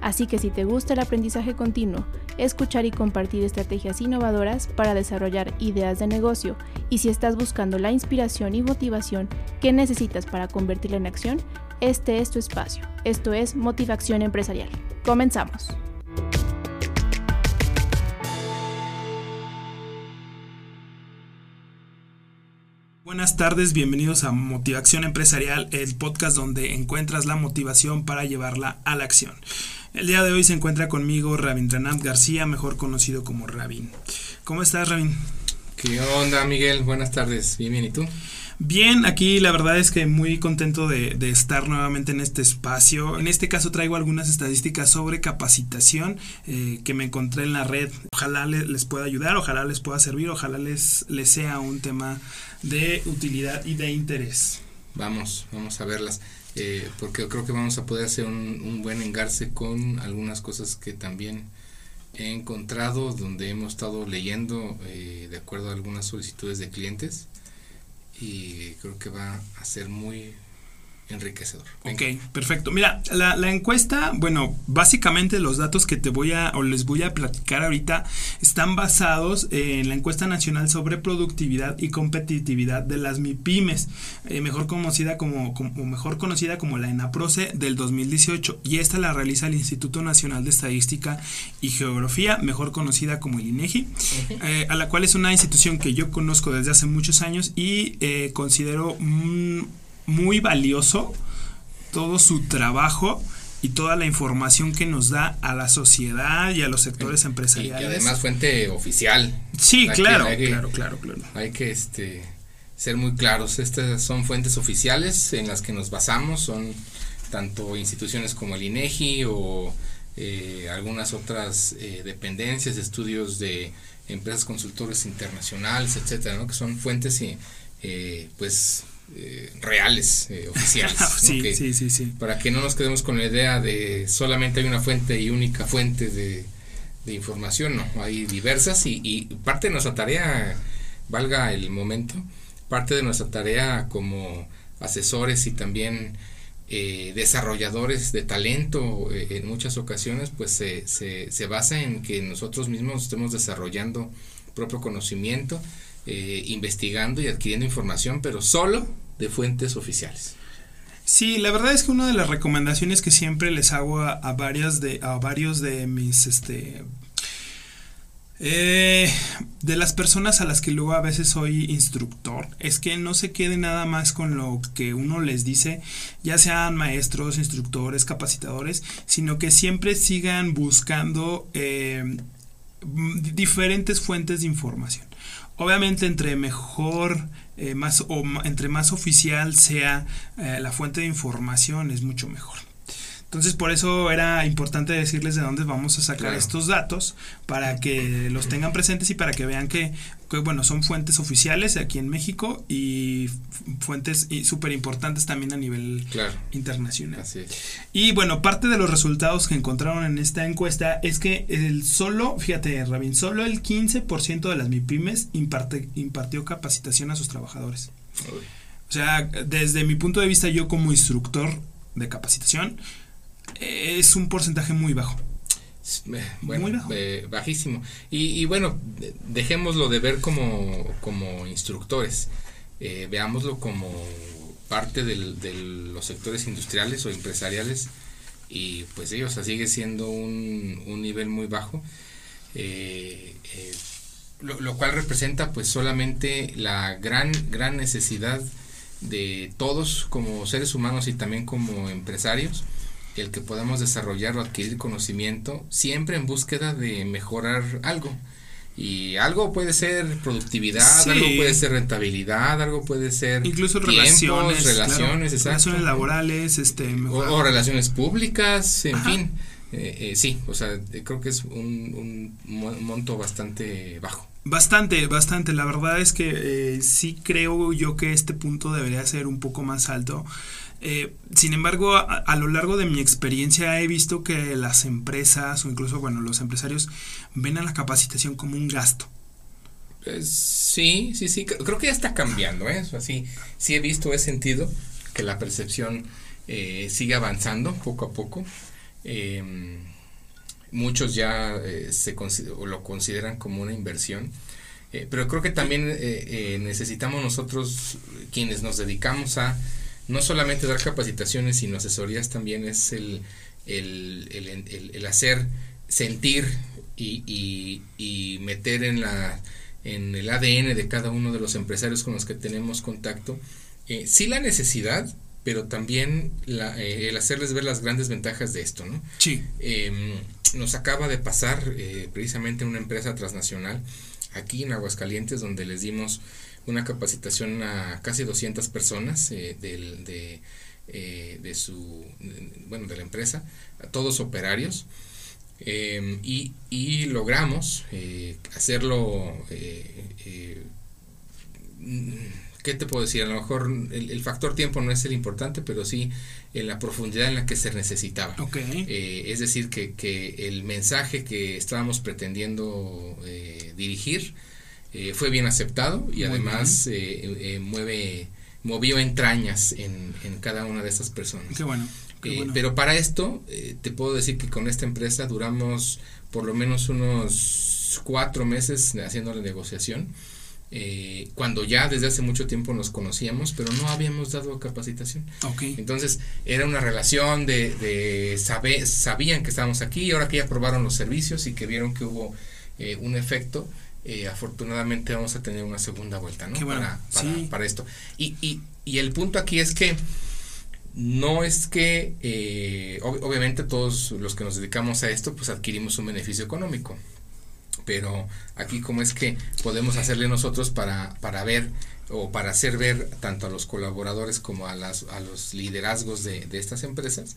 Así que si te gusta el aprendizaje continuo, escuchar y compartir estrategias innovadoras para desarrollar ideas de negocio y si estás buscando la inspiración y motivación que necesitas para convertirla en acción, este es tu espacio. Esto es Motivación Empresarial. Comenzamos. Buenas tardes, bienvenidos a Motivación Empresarial, el podcast donde encuentras la motivación para llevarla a la acción. El día de hoy se encuentra conmigo Rabindranath García, mejor conocido como Rabin. ¿Cómo estás, Rabin? ¿Qué onda, Miguel? Buenas tardes. Bien, bien, ¿y tú? Bien, aquí la verdad es que muy contento de, estar nuevamente en este espacio. En este caso traigo algunas estadísticas sobre capacitación eh, que me encontré en la red. Ojalá les, pueda ayudar, ojalá les pueda servir, ojalá les, les sea un tema de utilidad y de interés. Vamos, vamos a verlas. Eh, porque creo que vamos a poder hacer un, buen engarce con algunas cosas que también he encontrado donde hemos estado leyendo eh, de acuerdo a algunas solicitudes de clientes y creo que va a ser muy enriquecedor. Ok, perfecto. Mira, la, la, encuesta, bueno, básicamente los datos que te voy a o les voy a platicar ahorita están basados en la encuesta nacional sobre productividad y competitividad de las MIPIMES, eh, mejor conocida como, como, mejor conocida como la ENAPROCE del 2018 y esta la realiza el Instituto Nacional de Estadística y Geografía, mejor conocida como el INEGI, eh, a la cual es una institución que yo conozco desde hace muchos años y eh, considero muy valioso todo su trabajo y toda la información que nos da a la sociedad y a los sectores empresariales. Y, además fuente oficial. Sí, claro, claro, claro, claro. Hay que este ser muy claros. Estas son fuentes oficiales en las que nos basamos, son tanto instituciones como el INEGI o eh, algunas otras eh, dependencias, estudios de empresas consultores internacionales, etcétera, ¿no? que son fuentes y eh, pues eh, reales, eh, oficiales. sí, sí, sí, sí. Para que no nos quedemos con la idea de solamente hay una fuente y única fuente de, información, no, hay diversas y, parte de nuestra tarea, valga el momento, parte de nuestra tarea como asesores y también eh, desarrolladores de talento en muchas ocasiones, pues se, se, se basa en que nosotros mismos estemos desarrollando propio conocimiento eh, investigando y adquiriendo información, pero solo de fuentes oficiales. Sí, la verdad es que una de las recomendaciones que siempre les hago a, varias de, a varios de mis este eh, de las personas a las que luego a veces soy instructor es que no se quede nada más con lo que uno les dice, ya sean maestros, instructores, capacitadores, sino que siempre sigan buscando eh, diferentes fuentes de información. Obviamente entre mejor, eh, más o entre más oficial sea eh, la fuente de información es mucho mejor. Entonces por eso era importante decirles de dónde vamos a sacar estos datos para que los tengan presentes y para que vean que, bueno, son fuentes oficiales aquí en México y fuentes súper importantes también a nivel internacional. Y bueno, parte de los resultados que encontraron en esta encuesta es que el solo, fíjate Rabin, solo el 15% de las MIPIMES impartió capacitación a sus trabajadores. O sea, desde mi punto de vista yo como instructor de capacitación, es un porcentaje muy bajo. Bueno, eh, bajísimo. Y, bueno, dejémoslo de ver como, como instructores, eh, veámoslo como parte de los sectores industriales o empresariales. Y pues ellos, sigue siendo un, un, nivel muy bajo, eh, lo, lo, cual representa pues solamente la gran, gran necesidad de todos como seres humanos y también como empresarios el que podamos desarrollar o adquirir conocimiento siempre en búsqueda de mejorar algo. Y algo puede ser productividad, algo puede ser rentabilidad, algo puede ser incluso relaciones, relaciones, relaciones laborales, este, o, relaciones públicas, en fin. Eh, eh, sí, o sea, creo que es un, un monto bastante bajo. Bastante, bastante. La verdad es que eh, sí creo yo que este punto debería ser un poco más alto. Eh, sin embargo, a, lo largo de mi experiencia he visto que las empresas o incluso, bueno, los empresarios ven a la capacitación como un gasto. sí, sí, sí. Creo que ya está cambiando, ¿eh? Así, sí he visto, he sentido que la percepción eh, sigue avanzando poco a poco. Em, muchos ya eh, se lo consideran como una inversión. Eh, pero creo que también eh, necesitamos nosotros, quienes nos dedicamos a no solamente dar capacitaciones, sino asesorías, también es el, el, hacer sentir y, y, meter en, la, en el ADN de cada uno de los empresarios con los que tenemos contacto, sí la necesidad, pero también el hacerles ver las grandes ventajas de esto, ¿no? Sí. Em, nos acaba de pasar eh, precisamente en una empresa transnacional aquí en Aguascalientes donde les dimos una capacitación a casi 200 personas eh, de, eh, de, su bueno de la empresa a todos operarios em, y, y, logramos hacerlo ¿qué te puedo decir? A lo mejor el, factor tiempo no es el importante, pero sí en la profundidad en la que se necesitaba. Eh, es decir, que, que, el mensaje que estábamos pretendiendo eh, dirigir eh, fue bien aceptado y además mueve movió entrañas en, en, cada una de esas personas. Qué bueno. Pero para esto, te puedo decir que con esta empresa duramos por lo menos unos cuatro meses haciendo la negociación eh, cuando ya desde hace mucho tiempo nos conocíamos, pero no habíamos dado capacitación. Entonces era una relación de, de saber, sabían que estábamos aquí y ahora que ya probaron los servicios y que vieron que hubo eh, un efecto, eh, afortunadamente vamos a tener una segunda vuelta ¿no? para, para, esto. Y, y, y, el punto aquí es que no es que, obviamente todos los que nos dedicamos a esto, pues adquirimos un beneficio económico pero aquí cómo es que podemos hacerle nosotros para, para ver o para hacer ver tanto a los colaboradores como a, las, a los liderazgos de, de estas empresas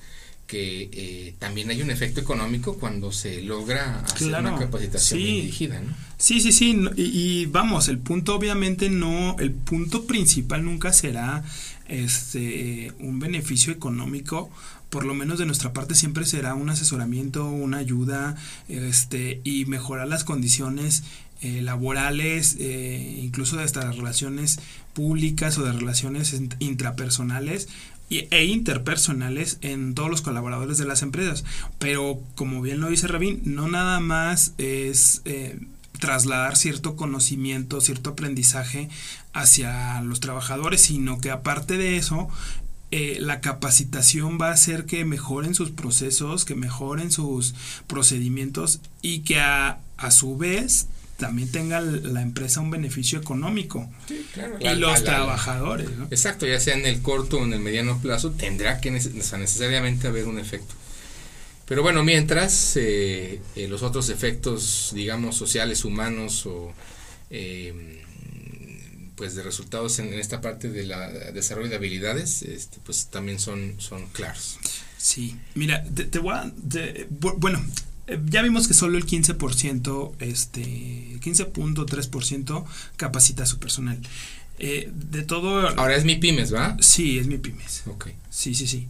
que eh, también hay un efecto económico cuando se logra hacer una capacitación dirigida, ¿no? Sí, sí, sí, y, vamos, el punto obviamente no, el punto principal nunca será este un beneficio económico, por lo menos de nuestra parte siempre será un asesoramiento, una ayuda, este, y mejorar las condiciones eh, laborales, eh, incluso de estas relaciones públicas o de relaciones intrapersonales e interpersonales en todos los colaboradores de las empresas. Pero como bien lo dice Rabin, no nada más es eh, trasladar cierto conocimiento, cierto aprendizaje hacia los trabajadores, sino que aparte de eso, eh, la capacitación va a hacer que mejoren sus procesos, que mejoren sus procedimientos y que a, su vez también tenga la empresa un beneficio económico y los trabajadores. Exacto, ya sea en el corto o en el mediano plazo, tendrá que necesariamente haber un efecto. Pero bueno, mientras eh, eh, los otros efectos, digamos, sociales, humanos o pues de resultados en, esta parte de la desarrollo de habilidades, este, pues también son, son claros. Sí, mira, te, voy a, bueno, ya vimos que solo el 15%, este, 15.3% capacita a su personal. Eh, de todo... Ahora es mi pymes, ¿va? Sí, es mi pymes. Ok. Sí, sí, sí.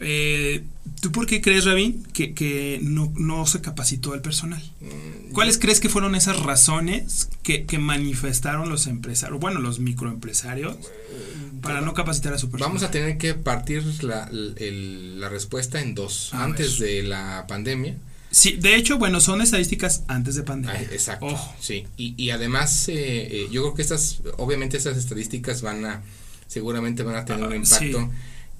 Eh, ¿Tú por qué crees, Rabin, que, que no, no, se capacitó el personal? Mm, ¿Cuáles crees que fueron esas razones que, que, manifestaron los empresarios, bueno, los microempresarios, para no capacitar a su personal? Vamos a tener que partir la, la respuesta en dos. antes de la pandemia. Sí, de hecho, bueno, son estadísticas antes de pandemia. exacto. Sí, y, y además, eh, eh, yo creo que estas, obviamente, estas estadísticas van a, seguramente van a tener un ah, impacto.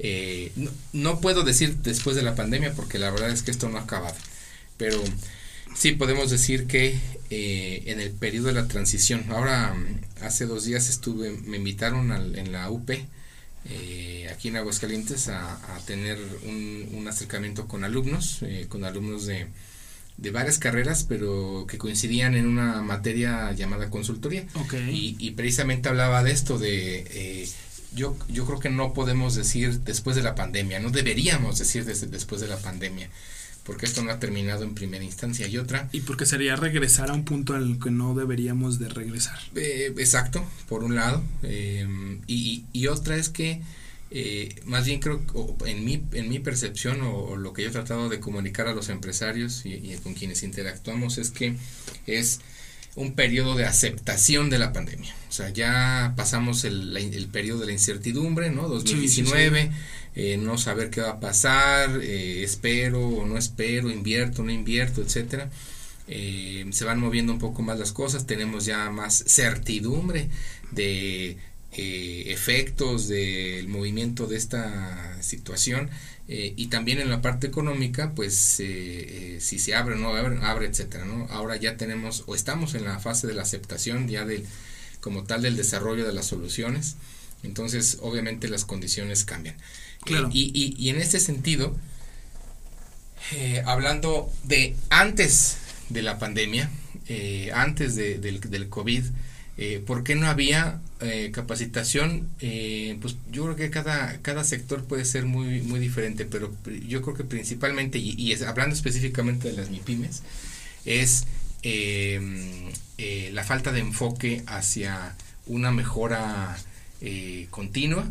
Eh, no, puedo decir después de la pandemia porque la verdad es que esto no ha acabado, pero sí podemos decir que eh, en el periodo de la transición, ahora hace dos días estuve, me invitaron en la UP, eh, aquí en Aguascalientes, a, tener un, acercamiento con alumnos, con alumnos de, de varias carreras, pero que coincidían en una materia llamada consultoría. Y, y, precisamente hablaba de esto, de yo, yo creo que no podemos decir después de la pandemia, no deberíamos decir después de la pandemia, porque esto no ha terminado en primera instancia. Y otra... Y porque sería regresar a un punto al que no deberíamos de regresar. Eh, exacto, por un lado. Eh, y, y, otra es que, eh, más bien creo, en mi, en mi percepción o, lo que yo he tratado de comunicar a los empresarios y, y con quienes interactuamos es que es un periodo de aceptación de la pandemia. O sea, ya pasamos el, el periodo de la incertidumbre, ¿no? 2019, eh, no saber qué va a pasar, eh, espero o no espero, invierto o no invierto, etcétera. Eh, se van moviendo un poco más las cosas, tenemos ya más certidumbre de efectos del movimiento de esta situación y también en la parte económica pues si se abre o no abre, abre etcétera no ahora ya tenemos o estamos en la fase de la aceptación ya del como tal del desarrollo de las soluciones. Entonces obviamente las condiciones cambian. Claro. y, y, en este sentido, eh, hablando de antes de la pandemia, eh, antes de, del, del, COVID, eh, ¿por qué no había eh, capacitación? pues yo creo que cada, cada sector puede ser muy, muy diferente, pero yo creo que principalmente, y, y hablando específicamente de las MIPIMES, es la falta de enfoque hacia una mejora continua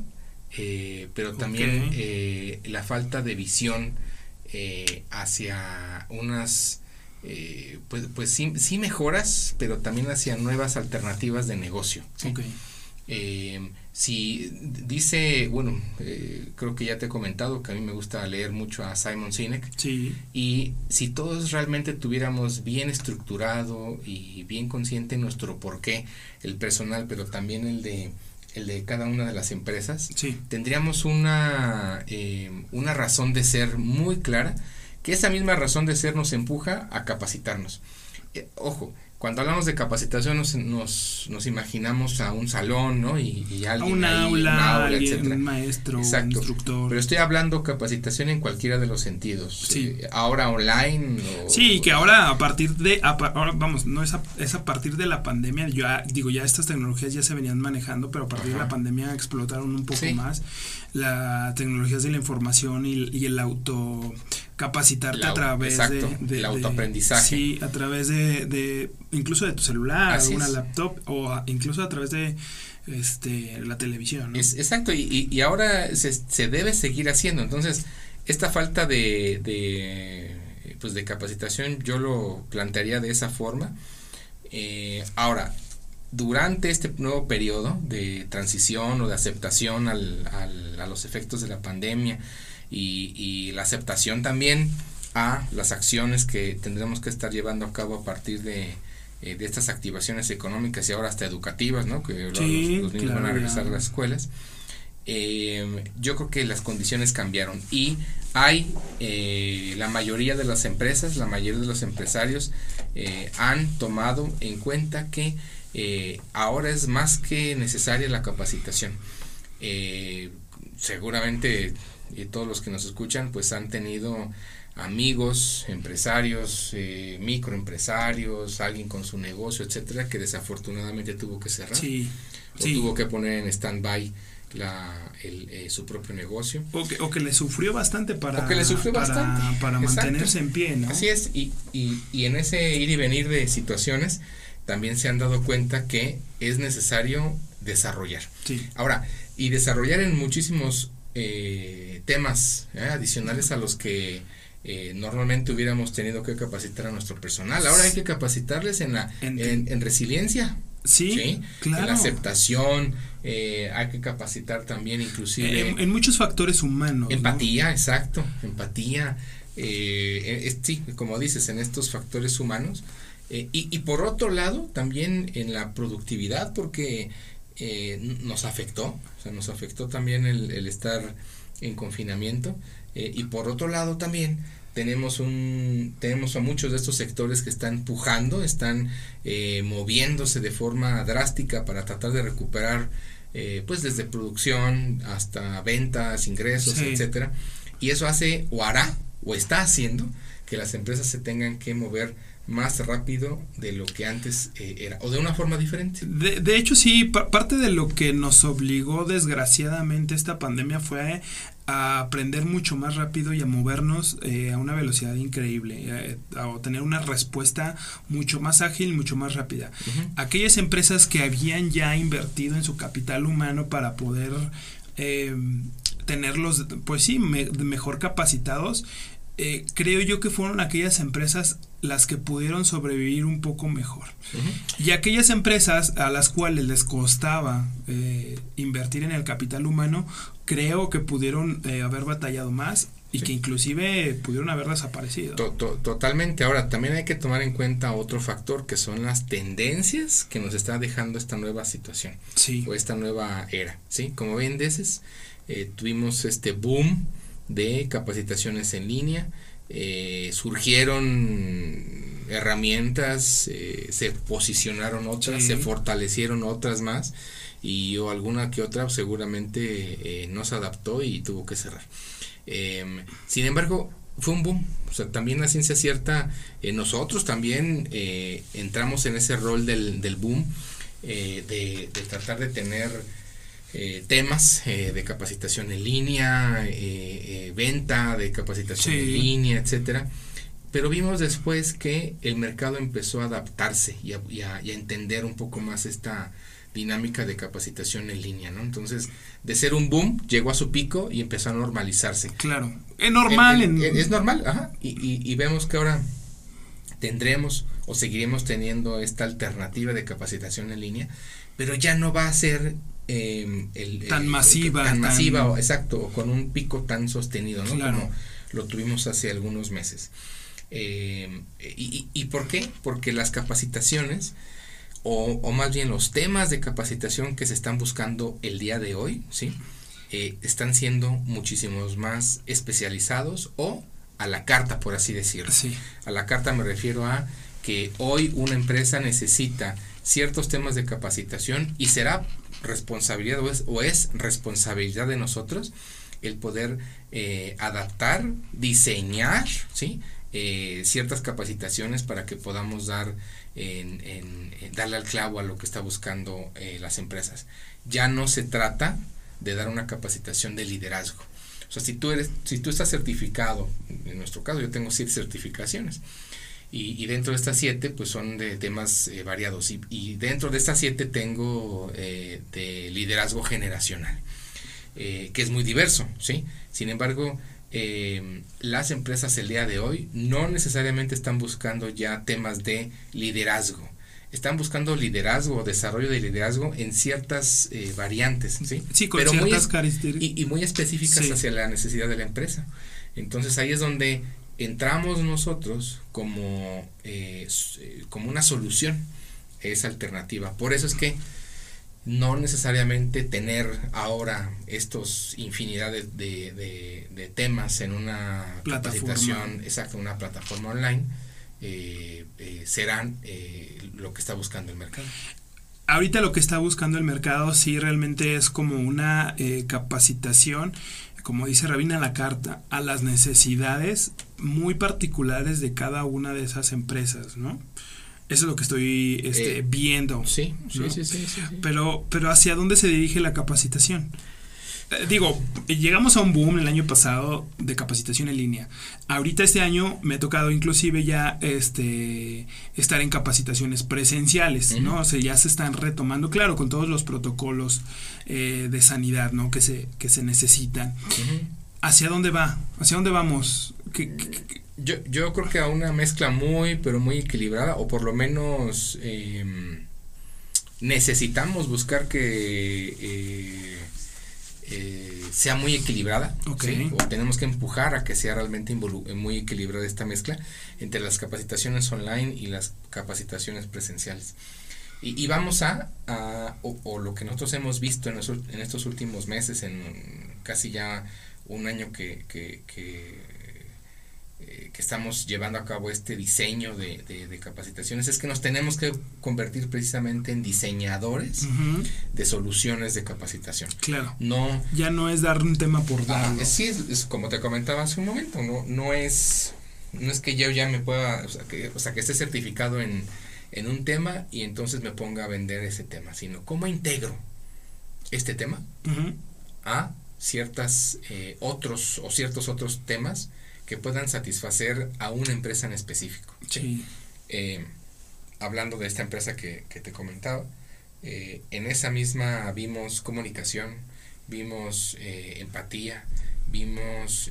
eh, pero también eh, la falta de visión eh, hacia unas, pues, pues sí, sí, mejoras, pero también hacia nuevas alternativas de negocio. si dice, bueno, creo que ya te he comentado que a mí me gusta leer mucho a Simon Sinek. Y si todos realmente tuviéramos bien estructurado y bien consciente nuestro porqué, el personal, pero también el de el de cada una de las empresas, tendríamos una, eh, una razón de ser muy clara, que esa misma razón de ser nos empuja a capacitarnos. Eh, ojo, cuando hablamos de capacitación nos, nos, nos imaginamos a un salón, ¿no? Y, y alguien un, aula, un maestro, instructor. Pero estoy hablando capacitación en cualquiera de los sentidos. Sí. Eh, ahora online. O, sí, que ahora a partir de, ahora, vamos, no es a, es a partir de la pandemia, yo digo, ya estas tecnologías ya se venían manejando, pero a partir de la pandemia explotaron un poco más las tecnologías de la información y, y el auto capacitarte a través de, autoaprendizaje. sí, a través de, incluso de tu celular, una laptop o incluso a través de este la televisión. exacto, y, y, ahora se, se, debe seguir haciendo. Entonces, esta falta de, de, pues de capacitación yo lo plantearía de esa forma. Eh, ahora, durante este nuevo periodo de transición o de aceptación al, al, a los efectos de la pandemia, y, la aceptación también a las acciones que tendremos que estar llevando a cabo a partir de, eh, de estas activaciones económicas y ahora hasta educativas, ¿no? Que los, niños van a regresar a las escuelas. Eh, yo creo que las condiciones cambiaron y hay eh, la mayoría de las empresas, la mayoría de los empresarios han tomado en cuenta que ahora es más que necesaria la capacitación. seguramente y todos los que nos escuchan pues han tenido amigos, empresarios, eh, microempresarios, alguien con su negocio, etcétera, que desafortunadamente tuvo que cerrar o tuvo que poner en stand-by la, eh, su propio negocio. O que, o que le sufrió bastante para, que le sufrió para, bastante. para mantenerse en pie, ¿no? Así es, y, y, y en ese ir y venir de situaciones también se han dado cuenta que es necesario desarrollar. Ahora, y desarrollar en muchísimos eh, temas ¿eh? adicionales a los que eh, normalmente hubiéramos tenido que capacitar a nuestro personal. Ahora hay que capacitarles en la en, resiliencia. Sí, En la aceptación, hay que capacitar también inclusive... En, muchos factores humanos. Empatía, exacto, empatía. sí, como dices, en estos factores humanos. y, y por otro lado, también en la productividad, porque eh, nos afectó, o sea, nos afectó también el, estar en confinamiento eh, y por otro lado también tenemos un tenemos a muchos de estos sectores que están pujando, están eh, moviéndose de forma drástica para tratar de recuperar pues desde producción hasta ventas, ingresos, etcétera. Y eso hace o hará o está haciendo que las empresas se tengan que mover más rápido de lo que antes eh, era, o de una forma diferente. De, de hecho, sí, parte de lo que nos obligó desgraciadamente esta pandemia fue a aprender mucho más rápido y a movernos eh, a una velocidad increíble, eh, a, tener una respuesta mucho más ágil, mucho más rápida. Aquellas empresas que habían ya invertido en su capital humano para poder eh, tenerlos, pues sí, mejor capacitados, creo yo que fueron aquellas empresas las que pudieron sobrevivir un poco mejor. Y aquellas empresas a las cuales les costaba invertir en el capital humano, creo que pudieron eh, haber batallado más y que inclusive pudieron haber desaparecido. totalmente. Ahora, también hay que tomar en cuenta otro factor que son las tendencias que nos está dejando esta nueva situación sí. o esta nueva era. ¿sí? Como bien dices, eh, tuvimos este boom de capacitaciones en línea, eh, surgieron herramientas, se posicionaron otras, se fortalecieron otras más y o alguna que otra seguramente eh, no se adaptó y tuvo que cerrar. Em, sin embargo, fue un boom. O sea, también la ciencia cierta, eh, nosotros también eh, entramos en ese rol del, del boom de, tratar de tener temas de capacitación en línea, venta de capacitación en línea, etcétera. Pero vimos después que el mercado empezó a adaptarse y a entender un poco más esta, dinámica de capacitación en línea, ¿no? Entonces, de ser un boom, llegó a su pico y empezó a normalizarse. Claro, es normal. es normal, ajá. Y, vemos que ahora tendremos o seguiremos teniendo esta alternativa de capacitación en línea, pero ya no va a ser em, el, tan masiva. Tan, masiva, o, exacto, o con un pico tan sostenido, ¿no? Como lo tuvimos hace algunos meses. Em, y, y, por qué? Porque las capacitaciones o, más bien los temas de capacitación que se están buscando el día de hoy, ¿sí? Eh, están siendo muchísimos más especializados o a la carta, por así decirlo. A la carta me refiero a que hoy una empresa necesita ciertos temas de capacitación y será responsabilidad o es, responsabilidad de nosotros el poder eh, adaptar, diseñar, ¿sí? Eh, ciertas capacitaciones para que podamos dar en, darle al clavo a lo que está buscando eh, las empresas. Ya no se trata de dar una capacitación de liderazgo. O sea, si tú eres, si tú estás certificado, en nuestro caso yo tengo siete certificaciones, y, dentro de estas siete, pues son de temas eh, variados. Y, dentro de estas siete tengo eh, de liderazgo generacional, que es muy diverso, ¿sí? Sin embargo, eh, las empresas el día de hoy no necesariamente están buscando ya temas de liderazgo. Están buscando liderazgo o desarrollo de liderazgo en ciertas eh, variantes, ¿sí? Pero muy, y, y, muy específicas hacia la necesidad de la empresa. Entonces ahí es donde entramos nosotros como, eh, eh, como una solución esa alternativa. Por eso es que no necesariamente tener ahora estos infinidad de, de, temas en una capacitación, exacto, una plataforma online, eh, eh, serán lo que está buscando el mercado. Ahorita lo que está buscando el mercado sí realmente es como una capacitación, como dice Rabina la carta, a las necesidades muy particulares de cada una de esas empresas, ¿no? Eso es lo que estoy este, eh, viendo. Sí, sí, sí, sí, Pero, pero ¿hacia dónde se dirige la capacitación? Digo, llegamos a un boom el año pasado de capacitación en línea. Ahorita este año me ha tocado inclusive ya este estar en capacitaciones presenciales, ¿no? O sea, ya se están retomando, claro, con todos los protocolos eh, de sanidad, ¿no? Que se, que se necesitan. ¿Hacia dónde va? ¿Hacia dónde vamos? ¿Qué, yo, yo creo que a una mezcla muy, pero muy equilibrada, o por lo menos em, necesitamos buscar que eh, eh, sea muy equilibrada, o tenemos que empujar a que sea realmente muy equilibrada esta mezcla entre las capacitaciones online y las capacitaciones presenciales. Y, vamos a, o, lo que nosotros hemos visto en, en estos últimos meses, en casi ya un año que, que eh, que estamos llevando a cabo este diseño de, de, capacitaciones es que nos tenemos que convertir precisamente en diseñadores de soluciones de capacitación. Claro. No, ya no es dar un tema por dar. sí, es, como te comentaba hace un momento, no, no es no es que yo ya me pueda, o sea, que, o sea, que esté certificado en, en un tema y entonces me ponga a vender ese tema, sino cómo integro este tema a ciertas eh, otros o ciertos otros temas que puedan satisfacer a una empresa en específico. Sí. Eh, hablando de esta empresa que, te comentaba, eh, en esa misma vimos comunicación, vimos empatía, vimos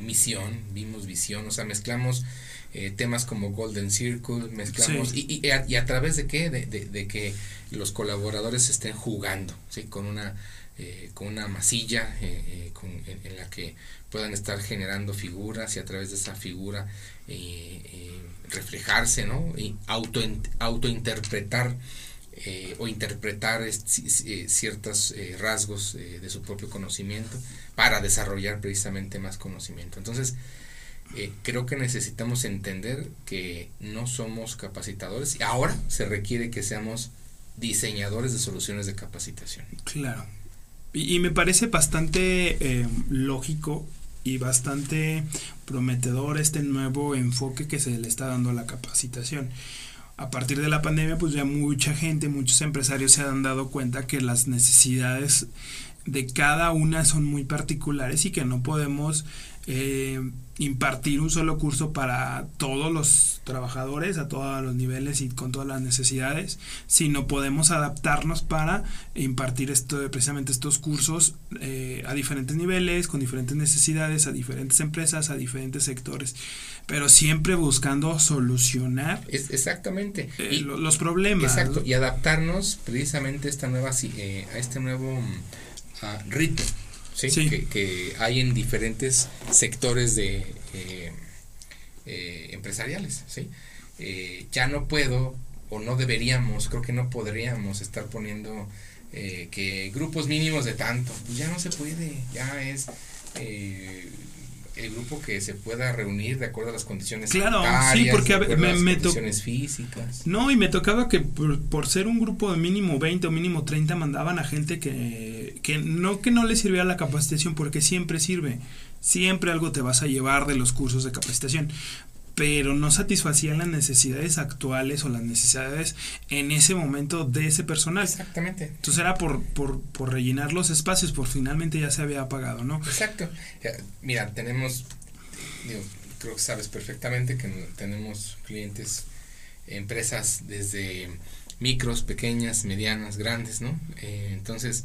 misión, vimos visión, o sea, mezclamos temas como Golden Circle, mezclamos, y, y, a, través de qué? De, de, que los colaboradores estén jugando, ¿sí? Con una eh, con una masilla eh, eh, en, la que puedan estar generando figuras y a través de esa figura reflejarse, ¿no? Y auto, autointerpretar o interpretar ciertos rasgos de su propio conocimiento para desarrollar precisamente más conocimiento. Entonces, creo que necesitamos entender que no somos capacitadores y ahora se requiere que seamos diseñadores de soluciones de capacitación. Claro. Y, me parece bastante eh, lógico y bastante prometedor este nuevo enfoque que se le está dando a la capacitación. A partir de la pandemia, pues ya mucha gente, muchos empresarios se han dado cuenta que las necesidades de cada una son muy particulares y que no podemos eh, impartir un solo curso para todos los trabajadores a todos los niveles y con todas las necesidades, sino podemos adaptarnos para impartir esto, precisamente estos cursos eh, a diferentes niveles, con diferentes necesidades, a diferentes empresas, a diferentes sectores, pero siempre buscando solucionar exactamente eh, los problemas. Exacto, y adaptarnos precisamente a esta nueva eh, a este nuevo uh, ritmo ¿sí? Que, hay en diferentes sectores de eh, eh, empresariales. ¿sí? Eh, ya no puedo o no deberíamos, creo que no podríamos estar poniendo que grupos mínimos de tanto, pues ya no se puede, ya es el grupo que se pueda reunir de acuerdo a las condiciones claro sí porque me, las condiciones físicas. No y me tocaba que por, ser un grupo de mínimo 20 o mínimo 30 mandaban a gente que, que no que no le sirviera la capacitación porque siempre sirve. Siempre algo te vas a llevar de los cursos de capacitación pero no satisfacían las necesidades actuales o las necesidades en ese momento de ese personal. Exactamente. Entonces era por, por, por rellenar los espacios, por finalmente ya se había apagado, ¿no? Exacto. Mira, tenemos, digo, creo que sabes perfectamente que tenemos clientes, empresas desde micros, pequeñas, medianas, grandes, ¿no? Eh, entonces,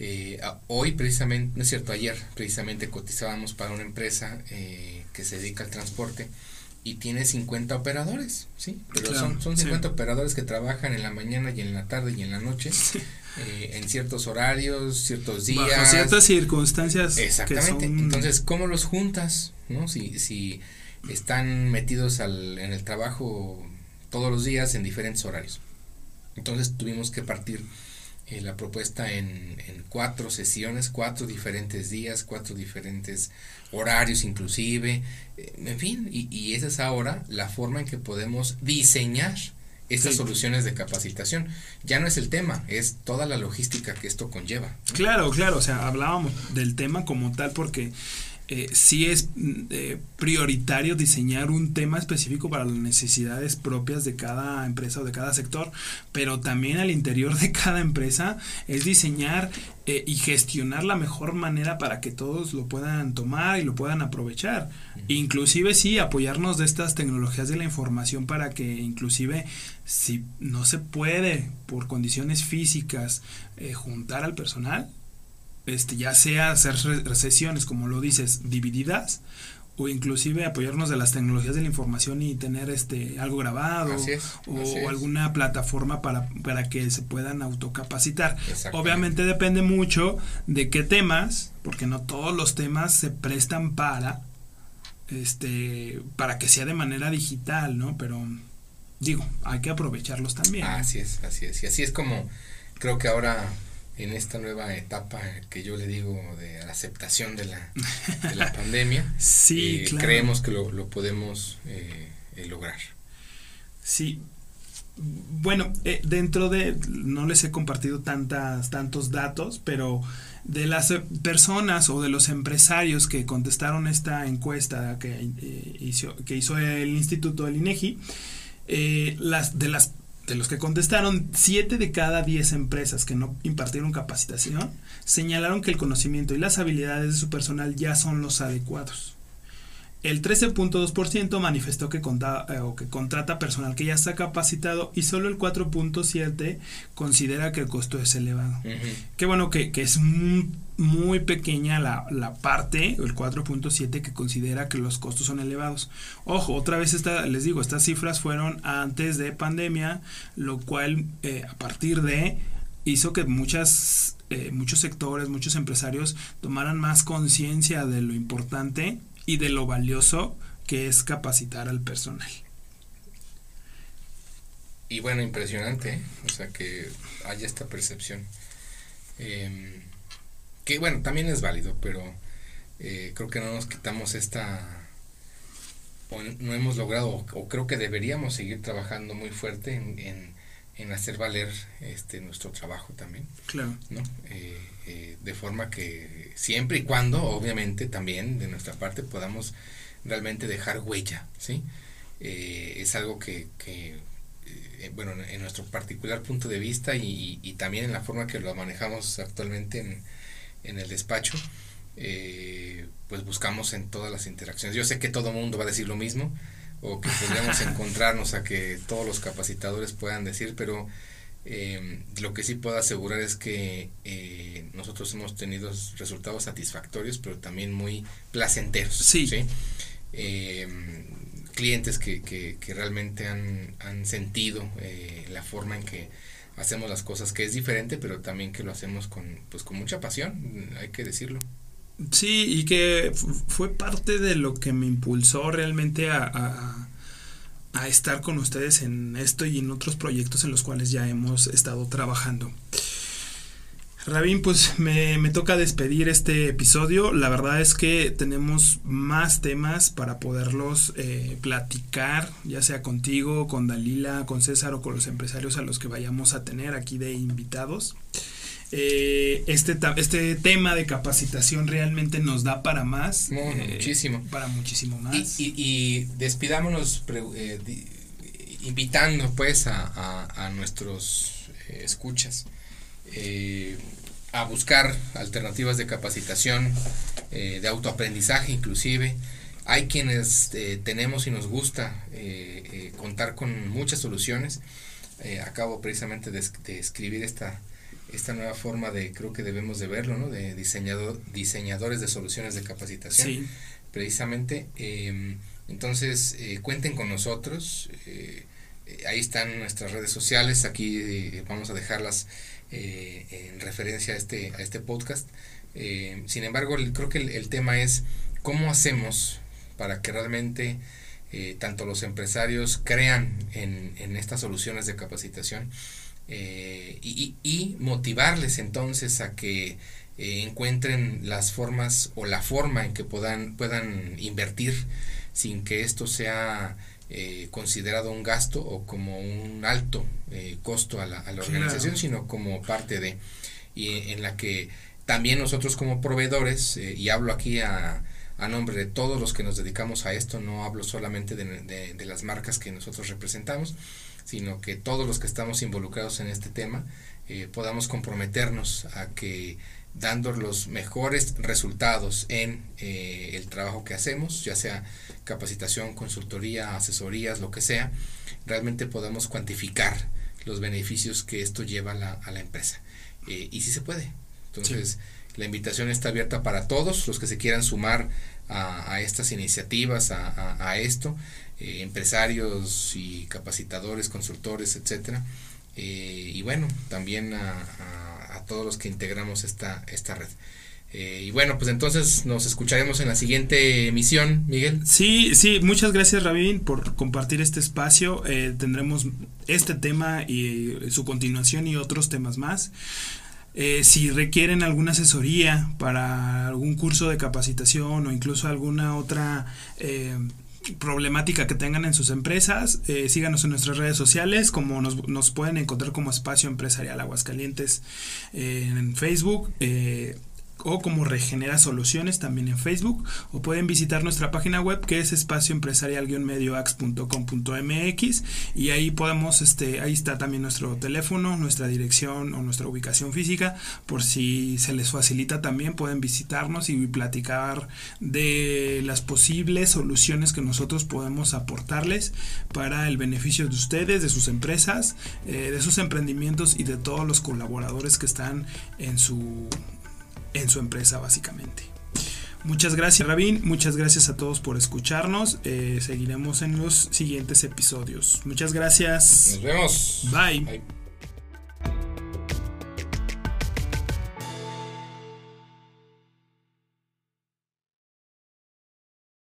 eh, hoy precisamente, no es cierto, ayer precisamente cotizábamos para una empresa eh, que se dedica al transporte y tiene 50 operadores, ¿sí? Pero son, son 50 operadores que trabajan en la mañana y en la tarde y en la noche, eh, en ciertos horarios, ciertos días. Bajo ciertas circunstancias. Exactamente. Entonces, ¿cómo los juntas? ¿no? Si, si están metidos al, en el trabajo todos los días en diferentes horarios. Entonces tuvimos que partir eh, la propuesta en, en, cuatro sesiones, cuatro diferentes días, cuatro diferentes horarios inclusive, eh, en fin, y, y, esa es ahora la forma en que podemos diseñar estas soluciones de capacitación. Ya no es el tema, es toda la logística que esto conlleva. Claro, claro, o sea, hablábamos del tema como tal porque eh, sí es mm, eh, prioritario diseñar un tema específico para las necesidades propias de cada empresa o de cada sector, pero también al interior de cada empresa es diseñar eh, y gestionar la mejor manera para que todos lo puedan tomar y lo puedan aprovechar. Inclusive sí, apoyarnos de estas tecnologías de la información para que inclusive si no se puede por condiciones físicas juntar al personal, este, ya sea hacer sesiones, como lo dices, divididas, o inclusive apoyarnos de las tecnologías de la información y tener este algo grabado o, alguna plataforma para, para que se puedan autocapacitar. Obviamente depende mucho de qué temas, porque no todos los temas se prestan para este para que sea de manera digital, ¿no? Pero digo, hay que aprovecharlos también. Así es, así es. Y así es como creo que ahora en esta nueva etapa que yo le digo de la aceptación de la, de la pandemia, sí, eh, creemos que lo, lo podemos eh, eh, lograr. Sí. Bueno, dentro de, no les he compartido tantas, tantos datos, pero de las personas o de los empresarios que contestaron esta encuesta que, hizo, que hizo el Instituto del INEGI, las, de las de los que contestaron, 7 de cada 10 empresas que no impartieron capacitación señalaron que el conocimiento y las habilidades de su personal ya son los adecuados. El 13.2% manifestó que, eh, o que contrata personal que ya está capacitado y solo el 4.7% considera que el costo es elevado. Qué bueno que, es muy, pequeña la, la parte, el 4.7% que considera que los costos son elevados. Ojo, otra vez esta, les digo, estas cifras fueron antes de pandemia, lo cual eh, a partir de hizo que muchas, eh, muchos sectores, muchos empresarios tomaran más conciencia de lo importante y de lo valioso que es capacitar al personal. Y bueno, impresionante, ¿eh? o sea, que haya esta percepción. Em, que bueno, también es válido, pero eh, creo que no nos quitamos esta, o no hemos logrado, o creo que deberíamos seguir trabajando muy fuerte en, en, hacer valer este nuestro trabajo también. Claro. ¿no? Eh, eh, de forma que siempre y cuando, obviamente, también de nuestra parte podamos realmente dejar huella, ¿sí? Eh, es algo que, que eh, bueno, en nuestro particular punto de vista y, y, también en la forma que lo manejamos actualmente en, en el despacho, pues buscamos en todas las interacciones. Yo sé que todo mundo va a decir lo mismo, o que podríamos encontrarnos a que todos los capacitadores puedan decir, pero eh, lo que sí puedo asegurar es que eh, nosotros hemos tenido resultados satisfactorios, pero también muy placenteros. Sí. Eh, clientes que, que, que, realmente han, han sentido eh, la forma en que hacemos las cosas, que es diferente, pero también que lo hacemos con, pues, con mucha pasión, hay que decirlo. Sí, y que fue parte de lo que me impulsó realmente a a estar con ustedes en esto y en otros proyectos en los cuales ya hemos estado trabajando. Rabín, pues me, toca despedir este episodio. La verdad es que tenemos más temas para poderlos eh, platicar, ya sea contigo, con Dalila, con César o con los empresarios a los que vayamos a tener aquí de invitados. Eh, este, este tema de capacitación realmente nos da para más. Eh, muchísimo. Para muchísimo más. Y, despidámonos eh, invitando pues a, nuestros escuchas a buscar alternativas de capacitación, de autoaprendizaje inclusive. Hay quienes tenemos y nos gusta contar con muchas soluciones. acabo precisamente de escribir esta esta nueva forma de, creo que debemos de verlo, ¿no? De diseñador, diseñadores de soluciones de capacitación. Precisamente, em, entonces, eh, cuenten con nosotros. Eh, ahí están nuestras redes sociales. Aquí eh, vamos a dejarlas en referencia a este, a este podcast. sin embargo, creo que el, tema es cómo hacemos para que realmente tanto los empresarios crean en, en estas soluciones de capacitación eh, y, motivarles entonces a que eh, encuentren las formas o la forma en que puedan, puedan invertir sin que esto sea eh, considerado un gasto o como un alto costo a la, a la organización, sino como parte de, y en la que también nosotros como proveedores, y hablo aquí a, a nombre de todos los que nos dedicamos a esto, no hablo solamente de, de las marcas que nosotros representamos, sino que todos los que estamos involucrados en este tema eh, podamos comprometernos a que dando los mejores resultados en eh, el trabajo que hacemos, ya sea capacitación, consultoría, asesorías, lo que sea, realmente podamos cuantificar los beneficios que esto lleva a la, a la empresa. Eh, y sí se puede. Entonces, la invitación está abierta para todos los que se quieran sumar a, a estas iniciativas, a esto. Eh, empresarios y capacitadores, consultores, etcétera. Eh, y bueno, también a, todos los que integramos esta, esta red. Eh, y bueno, pues entonces nos escucharemos en la siguiente emisión, Miguel. Sí, sí, muchas gracias Rabín por compartir este espacio. tendremos este tema y su continuación y otros temas más. si requieren alguna asesoría para algún curso de capacitación o incluso alguna otra problemática que tengan en sus empresas, eh, síganos en nuestras redes sociales, como nos, pueden encontrar como Espacio Empresarial Aguascalientes eh, en Facebook. Eh, o como Regenera Soluciones también en Facebook o pueden visitar nuestra página web que es espacioempresarial-medioax.com.mx y ahí podemos este ahí está también nuestro teléfono, nuestra dirección o nuestra ubicación física por si se les facilita también pueden visitarnos y platicar de las posibles soluciones que nosotros podemos aportarles para el beneficio de ustedes, de sus empresas, eh, de sus emprendimientos y de todos los colaboradores que están en su en su empresa básicamente. Muchas gracias Rabín, muchas gracias a todos por escucharnos. Eh, seguiremos en los siguientes episodios. Muchas gracias. Nos vemos. Bye.